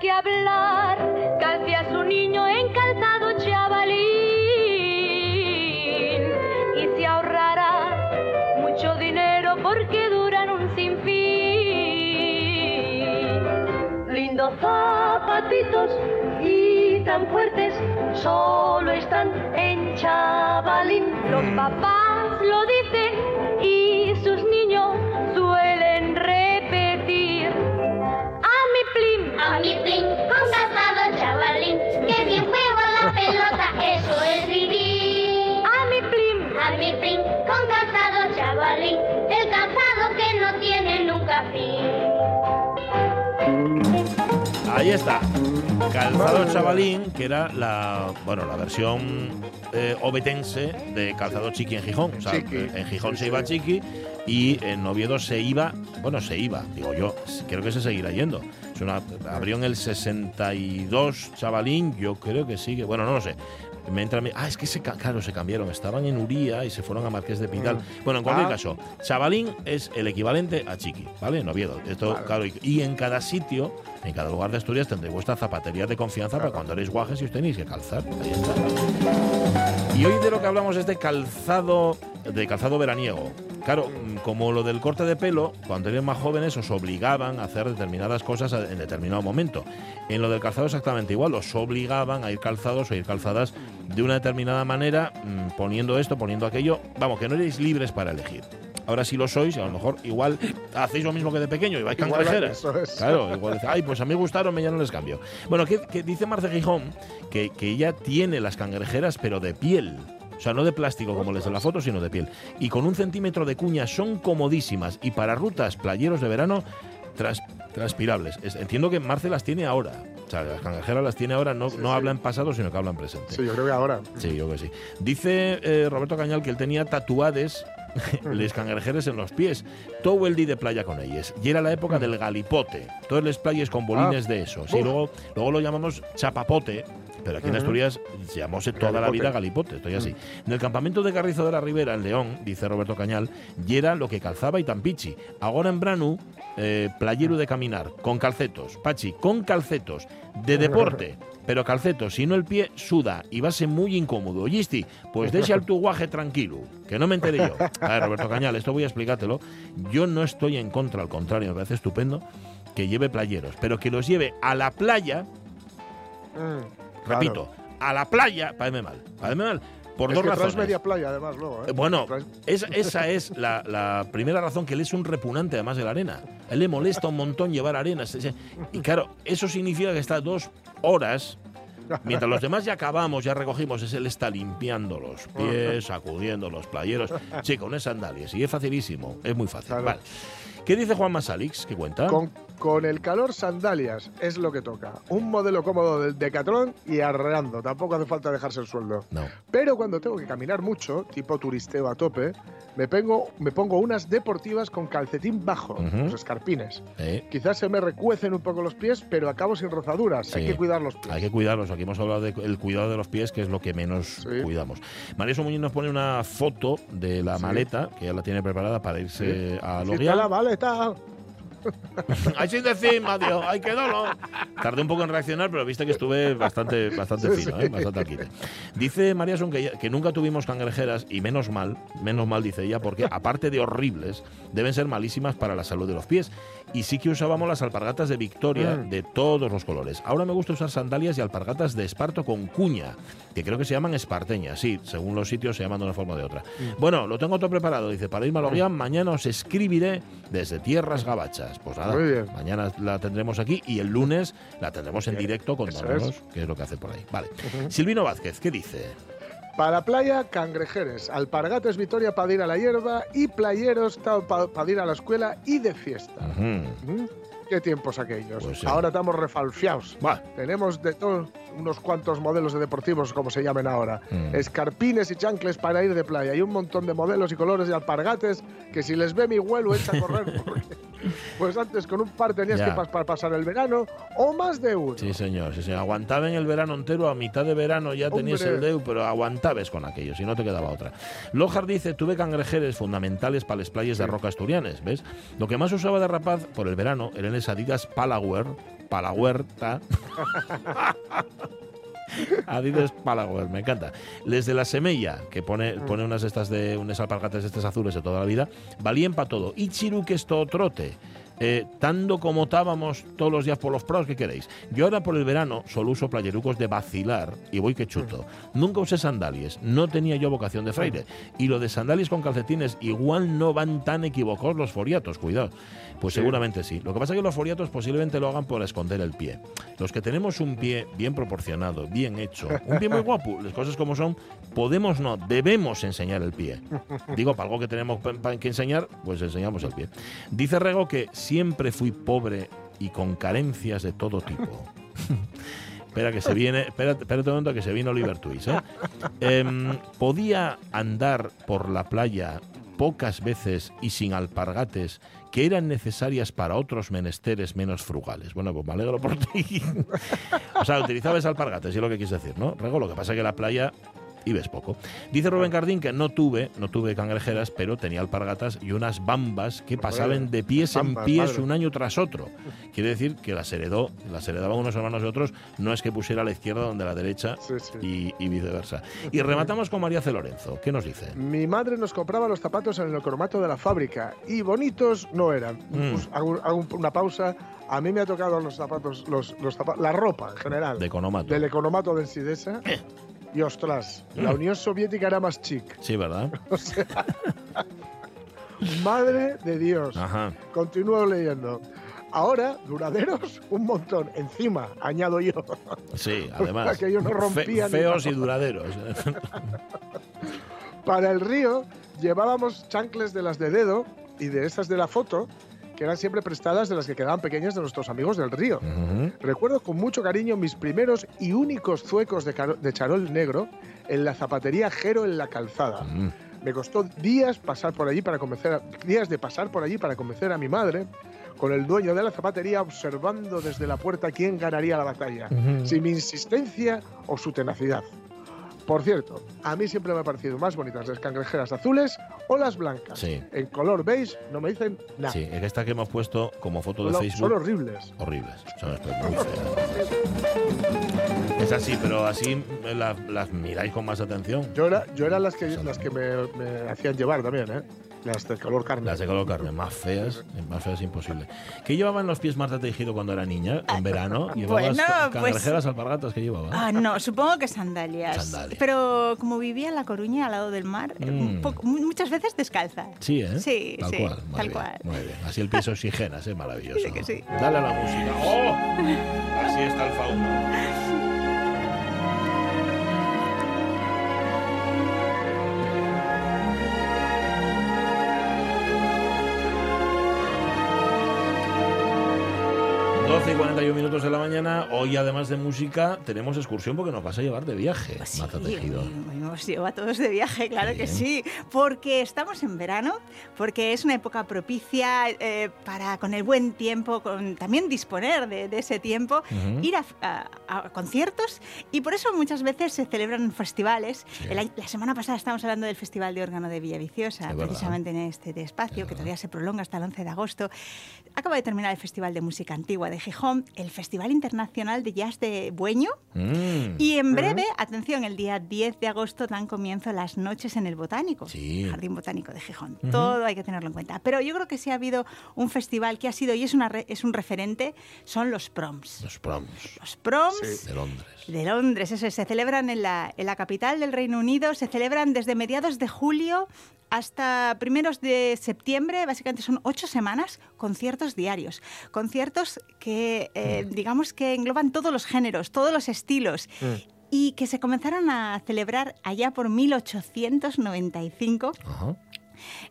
que hablar, calce a su niño en calzado chavalín y se ahorrará mucho dinero porque duran un sinfín. Lindos zapatitos y tan fuertes solo están en chavalín. Los papás Ahí está. Calzado chavalín, que era la, bueno, la versión eh, obetense de calzado chiqui en Gijón. O sea, Chiqui. en Gijón se iba chiqui y en Oviedo se iba, bueno, se iba, digo yo, creo que se seguirá yendo. Es una, abrió en el 62 chavalín, yo creo que sigue, bueno, no lo sé. Me entra, ah, es que se, claro, se cambiaron. Estaban en Uría y se fueron a Marqués de Pidal. Bueno, en cualquier Ah. caso, chavalín es el equivalente a chiqui, ¿vale? En Oviedo. Esto, Claro. claro, y, y en cada sitio, en cada lugar de Asturias, tendréis vuestra zapatería de confianza para cuando eres guajes y os tenéis que calzar. Ahí está. Y hoy de lo que hablamos es de calzado, de calzado veraniego. Claro, mm, como lo del corte de pelo, cuando eres más jóvenes os obligaban a hacer determinadas cosas en determinado momento. En lo del calzado exactamente igual, os obligaban a ir calzados o ir calzadas de una determinada manera, mm, poniendo esto, poniendo aquello. Vamos, que no erais libres para elegir. Ahora sí lo sois y a lo mejor igual hacéis lo mismo que de pequeño y vais cangrejeras. es. Claro, igual dice, ay, pues a mí gustaron, ya no les cambio. Bueno, que, que dice Marce Gijón que, que ella tiene las cangrejeras, pero de piel. O sea, no de plástico como les de la foto, sino de piel. Y con un centímetro de cuña son comodísimas. Y para rutas, playeros de verano, tras- transpirables. Es- entiendo que Marce las tiene ahora. O sea, las cangrejeras las tiene ahora, no, Sí, no sí. habla en pasado, sino que habla en presente. Sí, yo creo que ahora. Sí, yo que sí. Dice eh, Roberto Cañal que él tenía tatuades les cangrejeres en los pies. Todo el día de playa con ellos. Y era la época del galipote. Todos les playas con bolines de eso. Sí, Uf. luego, luego lo llamamos chapapote. Pero aquí en. Asturias llamóse toda la vida galipote, estoy así. En el campamento de Carrizo de la Ribera, en León, dice Roberto Cañal, y era lo que calzaba y tampichi. Ahora en Branu, eh, playero de caminar, con calcetos. Pachi, con calcetos, de deporte. Pero calcetos, si no el pie suda y va a ser muy incómodo. Oyisti, pues deja el tu guaje tranquilo, que no me enteré yo. A ver, Roberto Cañal, esto voy a explicártelo. Yo no estoy en contra, al contrario, me parece estupendo que lleve playeros, pero que los lleve a la playa Mm, Repito, a la playa, parece mal. Parece mal. Por Es dos que razones. media playa, además, luego. ¿eh? Eh, Bueno, Traes- esa, es la, la primera razón, que él es un repugnante además de la arena. A él le molesta un montón llevar arena. Y claro, eso significa que está dos horas, mientras los demás ya acabamos, ya recogimos, es él está limpiando los pies, sacudiendo los playeros. Sí, con esas sandalias. Y es facilísimo, es muy fácil. Claro. Vale. ¿Qué dice Juan Masalix? ¿Qué cuenta? Con, con el calor, sandalias es lo que toca. Un modelo cómodo del Decathlon y arreando. Tampoco hace falta dejarse el sueldo. No. Pero cuando tengo que caminar mucho, tipo turisteo a tope, me pongo, me pongo unas deportivas con calcetín bajo, Ujú. los escarpines. Quizás se me recuecen un poco los pies, pero acabo sin rozaduras. Hay Sí. que cuidar los pies. Hay que cuidarlos. Aquí hemos hablado del cuidado de los pies, que es lo que menos Sí. cuidamos. María Muñoz nos pone una foto de la maleta, que ya la tiene preparada para irse a está la maleta. Ay, sin decir, Mateo, ay, qué dolor. Tardé un poco en reaccionar, pero viste que estuve bastante, bastante fino. ¿eh? bastante al quite. Dice María Son que, ya- que nunca tuvimos cangrejeras, y menos mal, menos mal dice ella, porque aparte de horribles, deben ser malísimas para la salud de los pies. Y sí que usábamos las alpargatas de Victoria Mm. de todos los colores. Ahora me gusta usar sandalias y alpargatas de esparto con cuña, que creo que se llaman esparteñas. Sí, según los sitios se llaman de una forma o de otra. Mm. Bueno, lo tengo todo preparado. Dice, para irme a Lorient, mañana os escribiré desde Tierras Gabachas. Pues nada, mañana la tendremos aquí y el lunes la tendremos en directo eso contándonos es. qué es lo que hace por ahí. Vale. Silvino Vázquez, ¿qué dice? Para la playa, cangrejeres, alpargates Vitoria para ir a la hierba y playeros para ir a la escuela y de fiesta. ¿Mm? ¿Qué tiempos aquellos? Pues sí. Ahora estamos refalfiados. Tenemos de todos unos cuantos modelos de deportivos, como se llamen ahora. Mm. Escarpines y chancles para ir de playa. Y un montón de modelos y colores de alpargates que si les ve mi vuelo echa a correr. pues antes con un par tenías Ya. que pas- para pasar el verano o más de uno. Sí, señor, sí, señor. Aguantaba en el verano entero, a mitad de verano ya tenías Hombre. el deu, pero aguantabas con aquello, si no te quedaba otra. Lojar dice, tuve cangrejeres fundamentales para las playas de Sí. roca asturianes, ¿ves? Lo que más usaba de rapaz por el verano eran esas Adidas Palawer, Palahuerta. Adidas Palawer, me encanta. Les de la semilla, que pone, Mm. pone unas estas de unas alpargatas estas azules de toda la vida, valían para todo. Y chiru que esto trote. Eh, tanto como estábamos todos los días por los prados, ¿qué queréis? Yo ahora por el verano solo uso playerucos de vacilar y voy que chuto. Nunca usé sandalias, no tenía yo vocación de fraile. Y lo de sandalias con calcetines, igual no van tan equivocados los foriatos, cuidado. Pues Sí. seguramente sí. Lo que pasa es que los foriatos posiblemente lo hagan por esconder el pie. Los que tenemos un pie bien proporcionado, bien hecho, un pie muy guapo, las cosas como son, podemos no, debemos enseñar el pie. Digo, para algo que tenemos que enseñar, pues enseñamos el pie. Dice Rego que siempre fui pobre y con carencias de todo tipo. Espera que se viene, espérate, espérate un momento que se viene Oliver Twist. ¿eh? Em, podía andar por la playa pocas veces y sin alpargates que eran necesarias para otros menesteres menos frugales. Bueno, pues me alegro por ti. o sea, utilizabas alpargates, y es lo que quise decir, ¿no? Rego, lo que pasa es que la playa y ves poco. Dice Rubén Cardín que no tuve, no tuve cangrejeras, pero tenía alpargatas y unas bambas que pasaban de pies en pies madre. un año tras otro. Quiere decir que las heredó, las heredaban unos hermanos de otros, no es que pusiera a la izquierda donde la derecha Sí, sí. y, y viceversa. Y rematamos con María C. Lorenzo. ¿Qué nos dice? Mi madre nos compraba los zapatos en el cromato de la fábrica y bonitos no eran. Mm. Pues hago, hago una pausa. A mí me ha tocado los zapatos, los, los zapa- la ropa en general, De Economato. del economato de Ensidesa. Y ostras, la Mm. Unión Soviética era más chic. Sí, ¿verdad? O sea, madre de Dios. Ajá. Continúo leyendo. Ahora, duraderos, un montón. Encima, añado yo. Sí, además. Aquello no fe- rompía ni feos y duraderos. Para el río llevábamos chancles de las de dedo y de esas de la foto, que eran siempre prestadas de las que quedaban pequeñas de nuestros amigos del río. Recuerdo con mucho cariño mis primeros y únicos zuecos de, charol negro en la zapatería Jero en la calzada. Me costó días pasar por allí para convencer a- días de pasar por allí para convencer a mi madre con el dueño de la zapatería observando desde la puerta quién ganaría la batalla, Ujú. si mi insistencia o su tenacidad. Por cierto, a mí siempre me han parecido más bonitas las cangrejeras azules o las blancas. Sí. En color beige no me dicen nada. Sí, es que esta que hemos puesto como foto de Facebook. son horribles. horribles. Son estas muy feas. Es así, pero así la- las miráis con más atención. Yo era, yo era las que, las que me, me hacían llevar también, ¿eh? Las de color carne. Las de color carne, más feas, más feas imposible. ¿Qué llevaban los pies Marta Tejido cuando era niña, en verano? ¿Llevabas bueno, pues- alpargatas que llevaba? Ah, no, supongo que sandalias. Sandalias. Pero como vivía en La Coruña, al lado del mar, eh, Mm. un poco- mu- muchas veces descalza. Sí, ¿eh? Sí, tal sí, cual. Muy tal bien, cual. Muy bien. Así el pie se oxigena, es maravilloso. Sí que sí. Dale a la música. ¡Oh! Así está el fauno. 41 minutos de la mañana. Hoy, además de música, tenemos excursión porque nos vas a llevar de viaje, Pues Marta sí, Tejido. hoy- hoy nos lleva a todos de viaje, claro que sí, porque estamos en verano, porque es una época propicia eh, para con el buen tiempo, con también disponer de, de ese tiempo, Ujú. ir a, a- a conciertos y por eso muchas veces se celebran festivales. Sí. La semana pasada estábamos hablando del Festival de órgano de Villaviciosa, Es verdad. precisamente en este espacio, que todavía se prolonga hasta el 11 de agosto. Acaba de terminar el Festival de Música Antigua de Gijón, el Festival Internacional de Jazz de Bueño, Mm. y en breve, atención, el día 10 de agosto dan comienzo las noches en el Botánico, Sí. Jardín Botánico de Gijón. Todo hay que tenerlo en cuenta. Pero yo creo que sí ha habido un festival que ha sido y es, una re- es un referente, son los proms. Los proms Los proms de Londres. De Londres, eso es, se celebran en la, en la capital del Reino Unido, se celebran desde mediados de julio hasta primeros de septiembre, básicamente son ocho semanas, conciertos diarios. Conciertos que, eh, digamos que engloban todos los géneros, todos los estilos. Y que se comenzaron a celebrar allá por 1895 Ajá.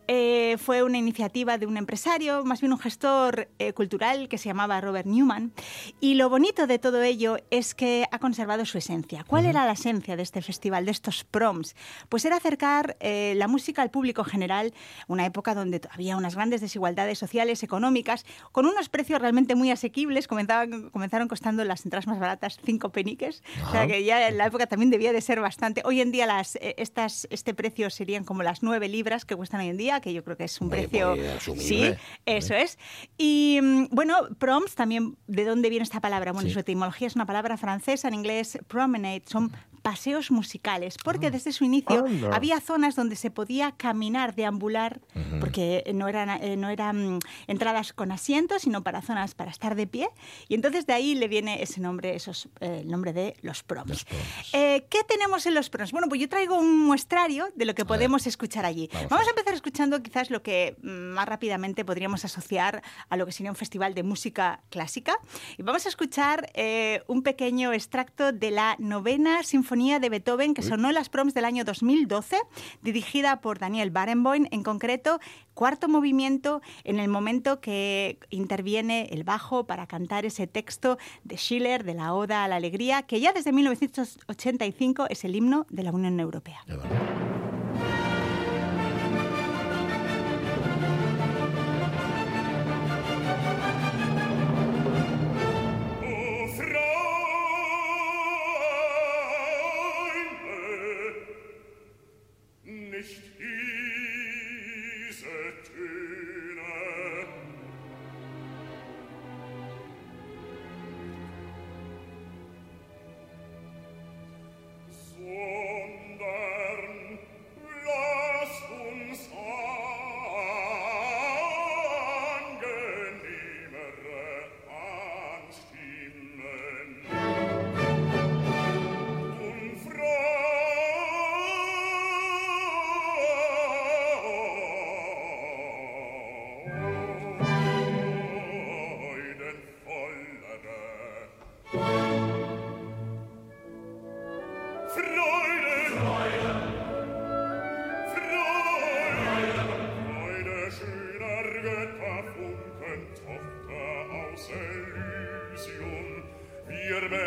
Eh, fue una iniciativa de un empresario, más bien un gestor eh, cultural que se llamaba Robert Newman. Y lo bonito de todo ello es que ha conservado su esencia. ¿Cuál era la esencia de este festival, de estos proms? Pues era acercar eh, la música al público general, una época donde había unas grandes desigualdades sociales, económicas, con unos precios realmente muy asequibles. Comenzaban, comenzaron costando las entradas más baratas cinco peniques. O sea que ya en la época también debía de ser bastante. Hoy en día las, eh, estas, este precio serían como las nueve libras que cuestan hoy en día, que yo creo que es un Oye, precio... pues, sí, eso es. Y mm, bueno, proms también, ¿de dónde viene esta palabra? Bueno, Sí. su etimología es una palabra francesa, en inglés promenade, son paseos musicales, porque desde su inicio Anda. había zonas donde se podía caminar, deambular, porque no eran, eh, no eran entradas con asientos, sino para zonas para estar de pie. Y entonces de ahí le viene ese nombre, esos, eh, el nombre de los proms. Los proms. Eh, ¿Qué tenemos en los proms? Bueno, pues yo traigo un muestrario de lo que podemos escuchar allí. Vamos Vamos, a a empezar escuchando quizás lo que mm, más rápidamente podríamos asociar a lo que sería un festival de música clásica. Y vamos a escuchar eh, un pequeño extracto de la novena sinfonía de Beethoven que sonó en las proms del año 2012, dirigida por Daniel Barenboim, en concreto, cuarto movimiento, en el momento que interviene el bajo para cantar ese texto de Schiller, de la Oda a la Alegría, que ya desde 1985 es el himno de la Unión Europea.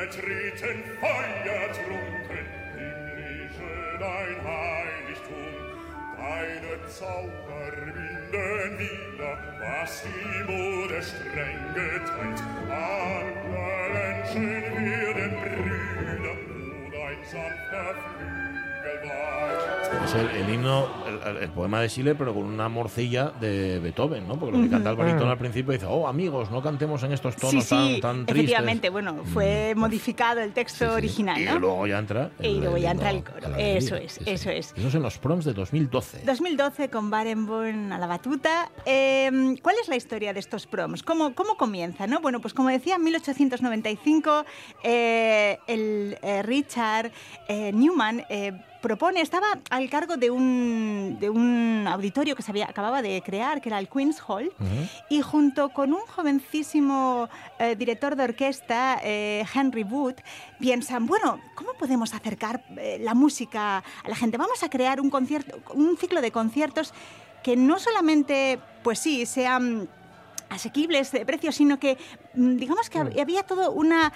betreten feiertrunken himmlischen dein heiligtum. Deine zauber winden wieder was die mode streng geteilt alle menschen werden brüder Es el, el himno, el, el poema de Schiller, pero con una morcilla de Beethoven, ¿no? Porque lo que canta el barítono al principio dice, oh, amigos, no cantemos en estos tonos sí, sí, tan, tan tristes. efectivamente, bueno, fue modificado el texto Sí, original, Y ¿no? luego ya entra. Y luego ya entra el coro. Eso es, eso es. Eso es en los proms de 2012. 2012 con Barenboim a la batuta. Eh, ¿Cuál es la historia de estos proms? ¿Cómo, cómo comienza? ¿no? Bueno, pues como decía, en 1895 eh, el eh, Richard eh, Newman eh, propone, estaba al cargo de un, de un auditorio que se había, acababa de crear, que era el Queen's Hall, y junto con un jovencísimo eh, director de orquesta, eh, Henry Wood, piensan, bueno, ¿cómo podemos acercar eh, la música a la gente? Vamos a crear un, concierto, un ciclo de conciertos que no solamente, pues sí, sean asequibles de precio, sino que mm, digamos que hab- había todo una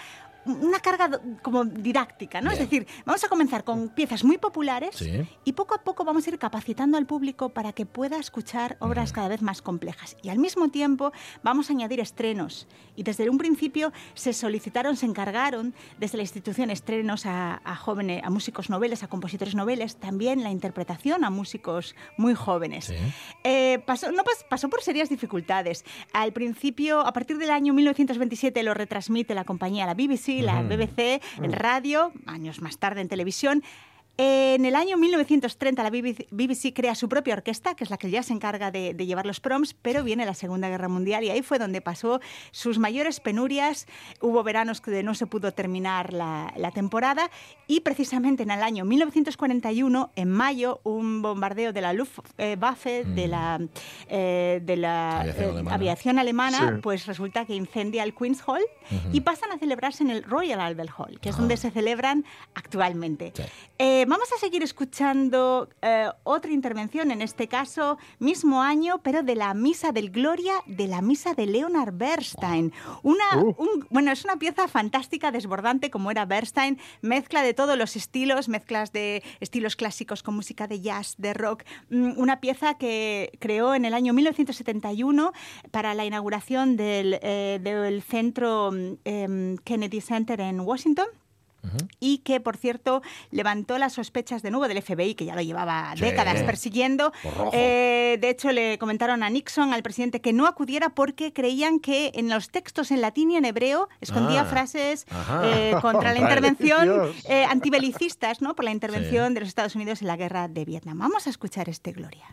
una carga como didáctica, ¿no? Es Bien. decir, vamos a comenzar con piezas muy populares Sí. y poco a poco vamos a ir capacitando al público para que pueda escuchar obras cada vez más complejas. Y al mismo tiempo vamos a añadir estrenos. Y desde un principio se solicitaron, se encargaron desde la institución estrenos a, a jóvenes, a músicos noveles, a compositores noveles, también la interpretación a músicos muy jóvenes. Sí. Eh, pasó, no pas- pasó por serias dificultades. Al principio, a partir del año 1927, lo retransmite la compañía, la BBC, la BBC, en radio, años más tarde en televisión. En el año 1930 la BBC, crea su propia orquesta, que es la que ya se encarga de, de llevar los proms, pero viene la Segunda Guerra Mundial y ahí fue donde pasó sus mayores penurias. Hubo veranos que no se pudo terminar la, la temporada y precisamente en el año 1941, en mayo, un bombardeo de la Luftwaffe, de la, eh, de la Aviación eh, alemana. aviación alemana, Sí. pues resulta que incendia el Queen's Hall y pasan a celebrarse en el Royal Albert Hall, que es donde se celebran actualmente. Sí. Eh, vamos a seguir escuchando eh, otra intervención, en este caso, mismo año, pero de la Misa del Gloria, de la Misa de Leonard Bernstein. Una, Uh. un- bueno, es una pieza fantástica, desbordante, como era Bernstein, mezcla de todos los estilos, mezclas de estilos clásicos con música de jazz, de rock. Mm, Una pieza que creó en el año 1971 para la inauguración del, eh, del centro mm, em, Kennedy Center en Washington y que, por cierto, levantó las sospechas de nuevo del FBI, que ya lo llevaba Sí. décadas persiguiendo. Eh, de hecho, le comentaron a Nixon, al presidente, que no acudiera porque creían que en los textos en latín y en hebreo escondía Ah. frases eh, contra la intervención eh, antibelicistas, ¿no? por la intervención de los Estados Unidos en la guerra de Vietnam. Vamos a escuchar este Gloria.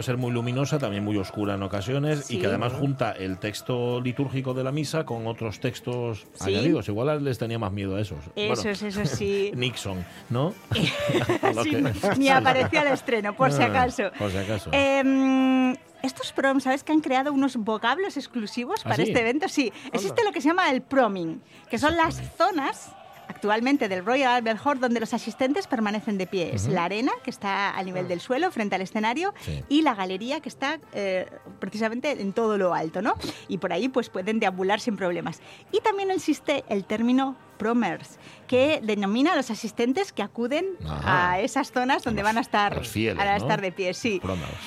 Puede ser muy luminosa, también muy oscura en ocasiones y que además junta el texto litúrgico de la misa con otros textos Sí. añadidos. Igual les tenía más miedo a esos. Eso es, eso sí. Nixon, ¿no? Sí, que- ni aparecía al estreno, por si Ah, acaso. Por si acaso. Em, estos prom, ¿sabes que han creado unos vocablos exclusivos ¿Ah, para sí? este evento? Sí, existe lo que se llama el proming, que son las zonas actualmente del Royal Albert Hall donde los asistentes permanecen de pie. Es la arena, que está al nivel del suelo, frente al escenario, Sí. y la galería, que está eh, precisamente en todo lo alto, ¿no? Y por ahí pues pueden deambular sin problemas. Y también existe el término promers, que denomina a los asistentes que acuden Ajá. a esas zonas donde los- van a estar, fieles, a ¿no? estar de pie. Sí.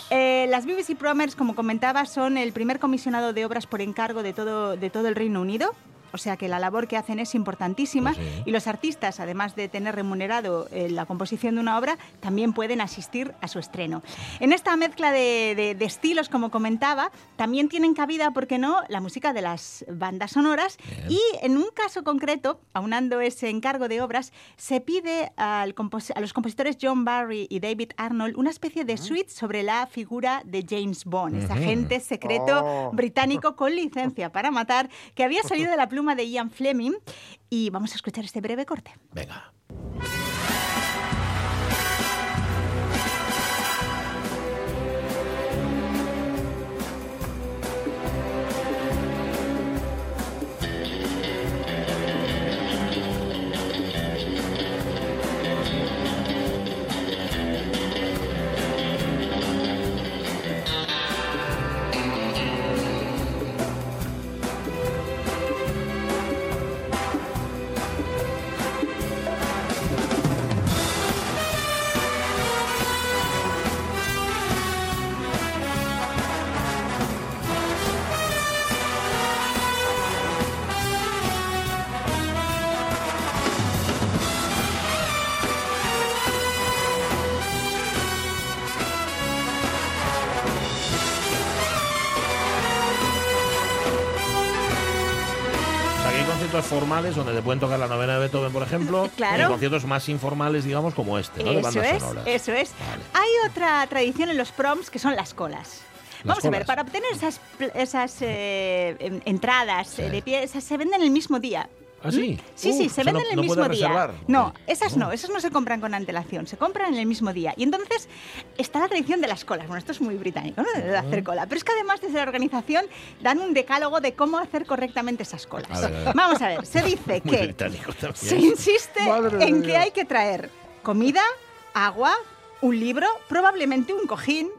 Eh, las BBC Promers, como comentaba, son el primer comisionado de obras por encargo de todo, de todo el Reino Unido. O sea que la labor que hacen es importantísima Pues sí. y los artistas, además de tener remunerado eh, la composición de una obra, también pueden asistir a su estreno. En esta mezcla de, de- de estilos, como comentaba, también tienen cabida, ¿por qué no?, la música de las bandas sonoras Bien. y en un caso concreto, aunando ese encargo de obras, se pide al a los compositores John Barry y David Arnold una especie de suite sobre la figura de James Bond, ese Ujú. agente secreto Oh. británico con licencia para matar, que había salido de la pluma de Ian Fleming. Y vamos a escuchar este breve corte. Venga. Conciertos formales donde te pueden tocar la novena de Beethoven, por ejemplo, Claro. y conciertos más informales, digamos, como este, ¿no? de Eso bandas es, sonoras. eso es. Vale. Hay otra tradición en los proms que son las colas. Las Vamos a ver, para obtener esas, esas eh, entradas Sí. eh, de pie, esas se venden el mismo día. ¿Ah, sí? Sí, Uh, sí, se venden no- el no mismo día. reservar. No, esas no, esas no se compran con antelación, se compran en el mismo día. Y entonces está la tradición de las colas. Bueno, esto es muy británico, ¿no? De hacer cola. Pero es que además desde la organización dan un decálogo de cómo hacer correctamente esas colas. A ver, a ver. Vamos a ver, se dice que se insiste Madre en que hay que traer comida, agua, un libro, probablemente un cojín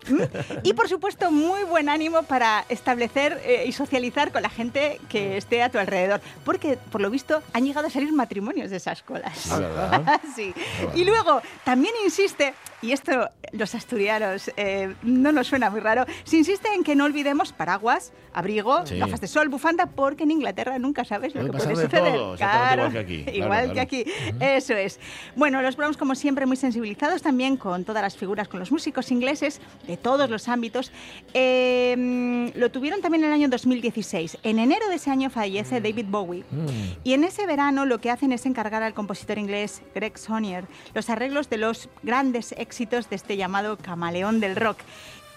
y por supuesto muy buen ánimo para establecer eh, y socializar con la gente que esté a tu alrededor. Porque por lo visto han llegado a salir matrimonios de esas colas. Ah, ¿verdad? Sí. Y luego también insiste, y esto los asturianos eh, no nos suena muy raro, se insiste en que no olvidemos paraguas, abrigo, Sí. gafas de sol, bufanda, porque en Inglaterra nunca sabes lo que puede de suceder. todo, exactamente igual que aquí, claro, igual claro. que aquí. Eso es. Bueno, los Browns, como siempre, muy sensibilizados también con todas las figuras, con los músicos ingleses de todos los ámbitos. Eh, lo tuvieron también en el año 2016. En enero de ese año fallece David Bowie. Mm. Y en ese verano lo que hacen es encargar al compositor inglés Greg Sonier los arreglos de los grandes de este llamado camaleón del rock.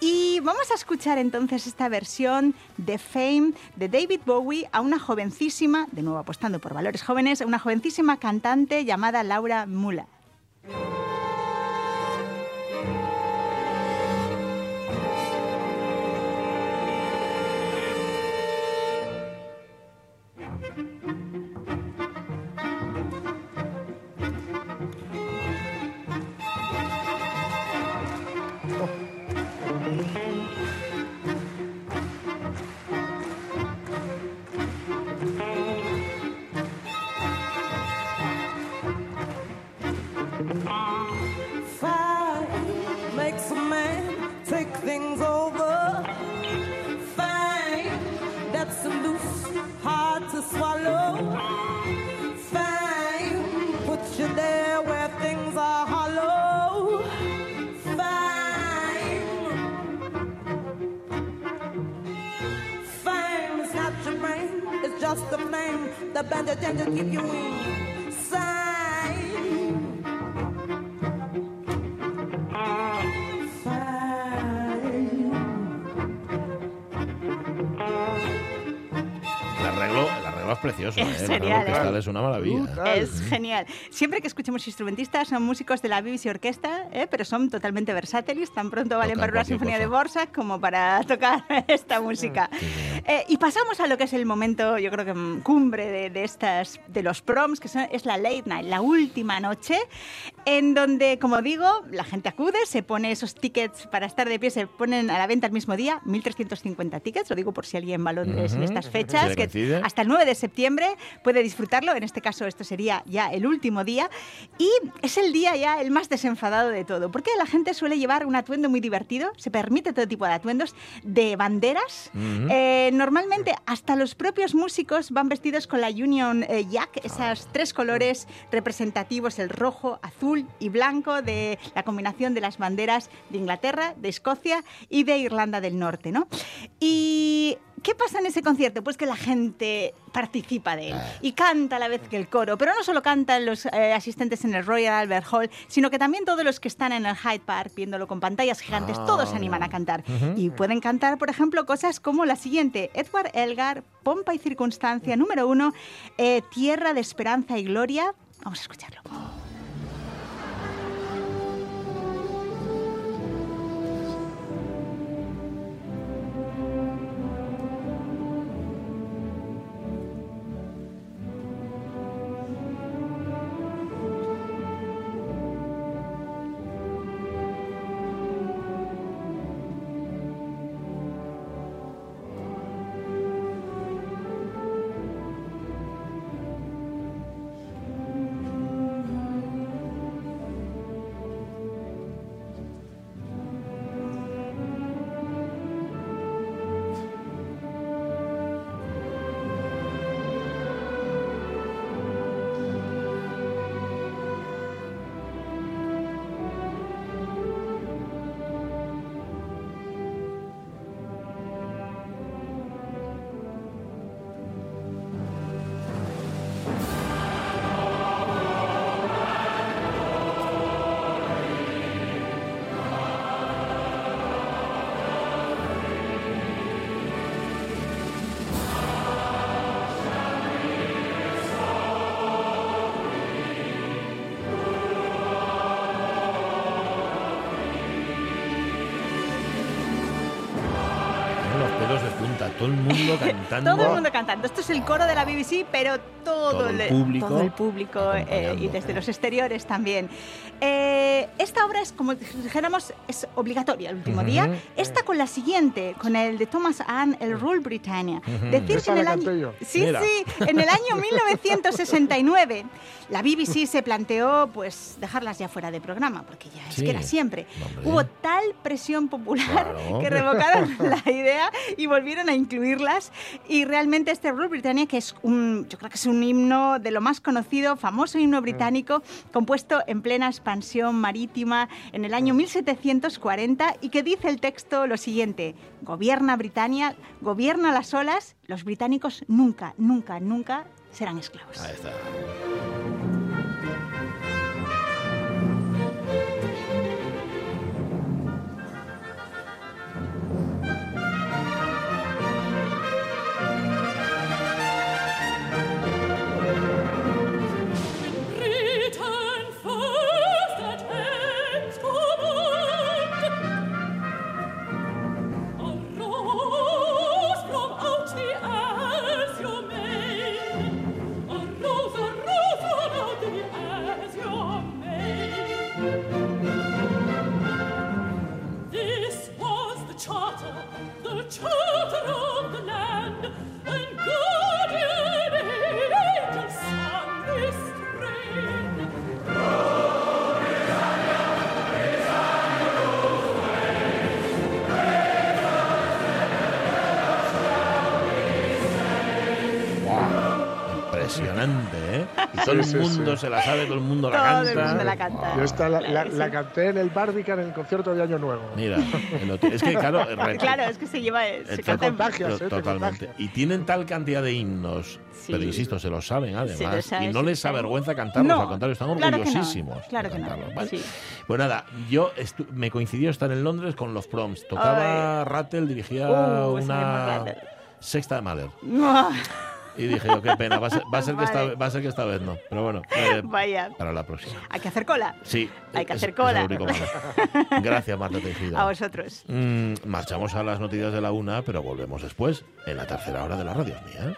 Y vamos a escuchar entonces esta versión de Fame de David Bowie a una jovencísima, de nuevo apostando por valores jóvenes, a una jovencísima cantante llamada Laura Mula. Es ¿eh? Genial, ¿eh? es una maravilla. Es genial. Siempre que escuchemos instrumentistas son músicos de la BBC Orquesta, ¿eh? pero son totalmente versátiles. Tan pronto valen Tocan para una sinfonía de cosa. Borsa como para tocar esta música. Eh, y pasamos a lo que es el momento, yo creo que mm, cumbre de, de estas, de los proms, que son- es la late night, la última noche, en donde, como digo, la gente acude, se pone esos tickets para estar de pie, se ponen a la venta el mismo día, 1.350 tickets, lo digo por si alguien va a Londres en Ujú. estas fechas, que coincide. hasta el 9 de septiembre puede disfrutarlo. En este caso, esto sería ya el último día. Y es el día ya el más desenfadado de todo. Porque la gente suele llevar un atuendo muy divertido. Se permite todo tipo de atuendos de banderas. Eh, normalmente, hasta los propios músicos van vestidos con la Union eh, Jack, esos Ah. tres colores representativos, el rojo, azul y blanco, de la combinación de las banderas de Inglaterra, de Escocia y de Irlanda del Norte. ¿no? Y ¿Qué pasa en ese concierto? Pues que la gente participa de él y canta a la vez que el coro, pero no solo cantan los eh, asistentes en el Royal Albert Hall, sino que también todos los que están en el Hyde Park viéndolo con pantallas gigantes, Ah, todos se animan a cantar. Y pueden cantar, por ejemplo, cosas como la siguiente, Edward Elgar, Pompa y Circunstancia, número uno, eh, Tierra de Esperanza y Gloria. Vamos a escucharlo. Cantando. Todo el mundo cantando. Esto es el coro de la BBC, pero todo, Todo el público todo el público, eh, y desde los exteriores también. Eh, obra es, como dijéramos, es obligatoria el último Ujú. día. Esta con la siguiente, con el de Thomas Ann, el Rule Britannia. Decir Esa que en el año, yo. sí, Mira. sí, en el año 1969 la BBC se planteó pues dejarlas ya fuera de programa, porque ya es Sí. que era siempre. Hombre. Hubo tal presión popular Claro. que revocaron la idea y volvieron a incluirlas. Y realmente este Rule Britannia, que es un, yo creo que es un himno de lo más conocido, famoso himno británico, compuesto en plena expansión marítima en el año 1740 y que dice el texto lo siguiente, gobierna Britania, gobierna las olas, los británicos nunca, nunca, nunca serán esclavos. Ahí está. Todo el mundo sí. se la sabe, todo el mundo la Todo canta. el mundo la canta. Yo esta la, Claro canté en el Barbican en el concierto de Año Nuevo. Mira, es que claro, Claro, es que se lleva... Se Te canta contagias, ¿eh? Te Totalmente. Y tienen tal cantidad de himnos, Sí. pero insisto, se lo saben además. lo y no les avergüenza cantarlos, No, al contrario, están claro que no, orgullosísimos. de claro que no, ¿vale? sí. Pues nada, yo me coincidió estar en Londres con los proms. Tocaba Rattle, dirigía Uh, sabemos una sexta de Mahler. Y dije yo, qué pena, va a ser, va a ser que, esta, va a ser que esta vez no. Pero bueno, eh, Vaya. para la próxima. Hay que hacer cola. Sí. Hay que hacer es cola. malo. Gracias, Marta Tejida. A vosotros. Mm, marchamos a las noticias de la una, pero volvemos después, en la tercera hora de la radio mía.